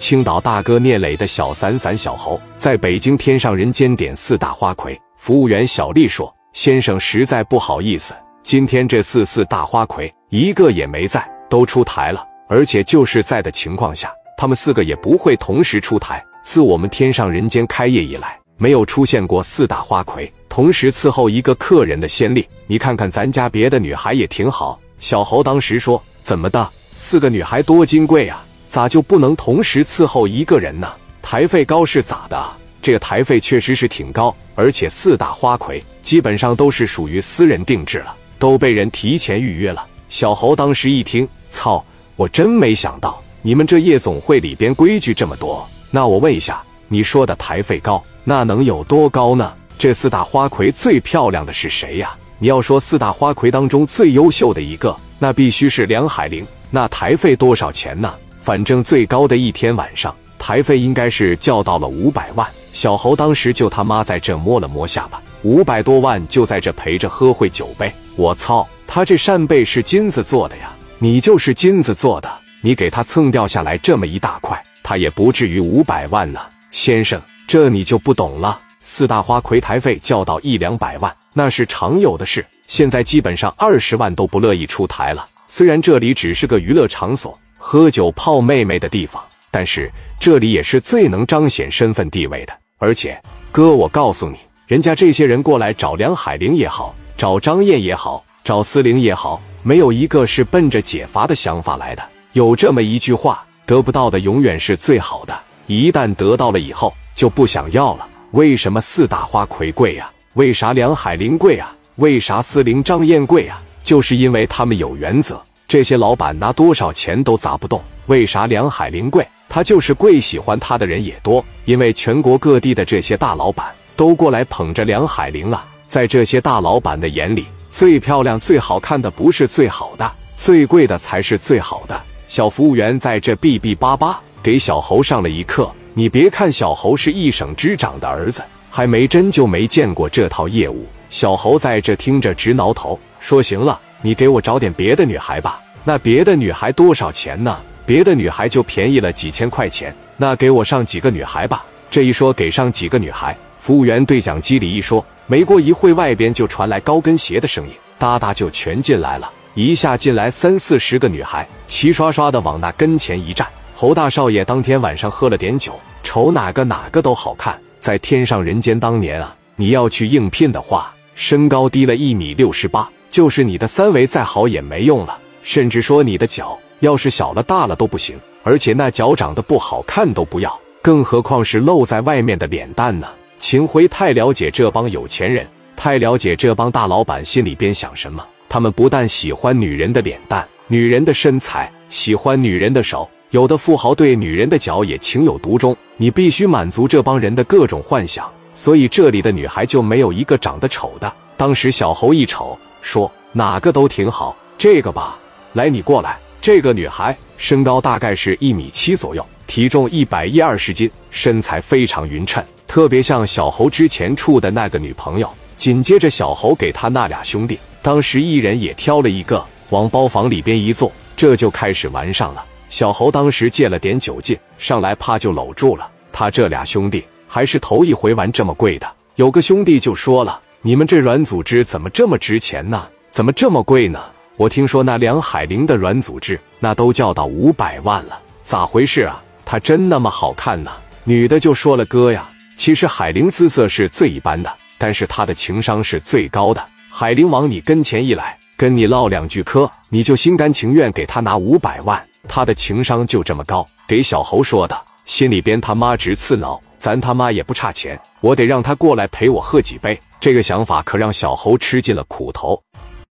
青岛大哥聂磊的小散散小猴在北京天上人间点四大花魁。服务员小丽说：“先生实在不好意思，今天这四四大花魁一个也没在，都出台了。而且就是在的情况下，他们四个也不会同时出台。自我们天上人间开业以来，没有出现过四大花魁同时伺候一个客人的先例。你看看咱家别的女孩也挺好。”小猴当时说：“怎么的？四个女孩多金贵啊！”咋就不能同时伺候一个人呢？台费高是咋的？这个台费确实是挺高，而且四大花魁基本上都是属于私人定制了，都被人提前预约了。小侯当时一听，操！我真没想到你们这夜总会里边规矩这么多。那我问一下，你说的台费高，那能有多高呢？这四大花魁最漂亮的是谁呀？你要说四大花魁当中最优秀的一个，那必须是梁海玲。那台费多少钱呢？反正最高的一天晚上台费应该是叫到了五百万。小猴当时就他妈在这摸了摸下巴，五百多万就在这陪着喝会酒呗。我操，他这扇贝是金子做的呀！你就是金子做的，你给他蹭掉下来这么一大块，他也不至于五百万呢。先生，这你就不懂了。四大花魁台费叫到一两百万，那是常有的事。现在基本上二十万都不乐意出台了。虽然这里只是个娱乐场所。喝酒泡妹妹的地方，但是这里也是最能彰显身份地位的。而且，哥，我告诉你，人家这些人过来找梁海玲也好，找张燕也好，找思玲也好，没有一个是奔着解乏的想法来的。有这么一句话：得不到的永远是最好的，一旦得到了以后就不想要了。为什么四大花魁贵呀？为啥梁海玲贵啊？为啥思玲、张燕贵啊？就是因为他们有原则。这些老板拿多少钱都砸不动，为啥梁海玲贵？他就是贵，喜欢他的人也多，因为全国各地的这些大老板都过来捧着梁海玲啊。在这些大老板的眼里，最漂亮、最好看的不是最好的，最贵的才是最好的。小服务员在这哔哔叭叭给小猴上了一课。你别看小猴是一省之长的儿子，还没真就没见过这套业务。小猴在这听着直挠头，说：“行了。”你给我找点别的女孩吧。那别的女孩多少钱呢？别的女孩就便宜了几千块钱。那给我上几个女孩吧。这一说给上几个女孩，服务员对讲机里一说，没过一会，外边就传来高跟鞋的声音，哒哒就全进来了。一下进来三四十个女孩，齐刷刷的往那跟前一站。侯大少爷当天晚上喝了点酒，瞅哪个哪个都好看。在天上人间当年啊，你要去应聘的话，身高低了一米六十八。就是你的三围再好也没用了，甚至说你的脚要是小了大了都不行，而且那脚长得不好看都不要，更何况是露在外面的脸蛋呢？秦辉太了解这帮有钱人，太了解这帮大老板心里边想什么。他们不但喜欢女人的脸蛋、女人的身材，喜欢女人的手，有的富豪对女人的脚也情有独钟。你必须满足这帮人的各种幻想，所以这里的女孩就没有一个长得丑的。当时小猴一瞅。说哪个都挺好，这个吧，来你过来。这个女孩身高大概是一米七左右，体重一百一二十斤，身材非常匀称，特别像小猴之前处的那个女朋友。紧接着，小猴给他那俩兄弟，当时一人也挑了一个，往包房里边一坐，这就开始玩上了。小猴当时借了点酒劲，上来啪就搂住了他这俩兄弟，还是头一回玩这么贵的。有个兄弟就说了。你们这软组织怎么这么值钱呢？怎么这么贵呢？我听说那梁海玲的软组织那都叫到五百万了，咋回事啊？她真那么好看呢？女的就说了：“哥呀，其实海玲姿色是最一般的，但是她的情商是最高的。海玲往你跟前一来，跟你唠两句嗑，你就心甘情愿给她拿五百万。她的情商就这么高。”给小猴说的，心里边他妈直刺挠。咱他妈也不差钱，我得让他过来陪我喝几杯。这个想法可让小猴吃尽了苦头。